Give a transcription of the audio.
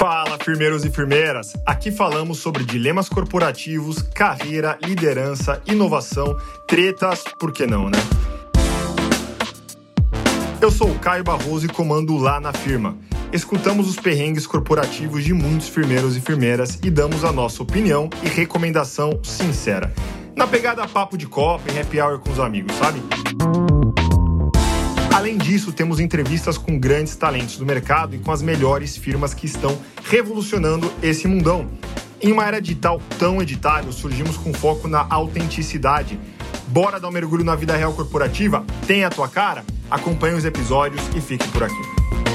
Fala, firmeiros e firmeiras! Aqui falamos sobre dilemas corporativos, carreira, liderança, inovação, tretas, por que não, né? Eu sou o Caio Barroso e comando lá na firma. Escutamos os perrengues corporativos de muitos firmeiros e firmeiras e damos a nossa opinião e recomendação sincera. Na pegada papo de copa e happy hour com os amigos, sabe? Além disso, temos entrevistas com grandes talentos do mercado e com as melhores firmas que estão revolucionando esse mundão. Em uma era digital tão editável, surgimos com foco na autenticidade. Bora dar um mergulho na vida real corporativa? Tem a tua cara? Acompanhe os episódios e fique por aqui.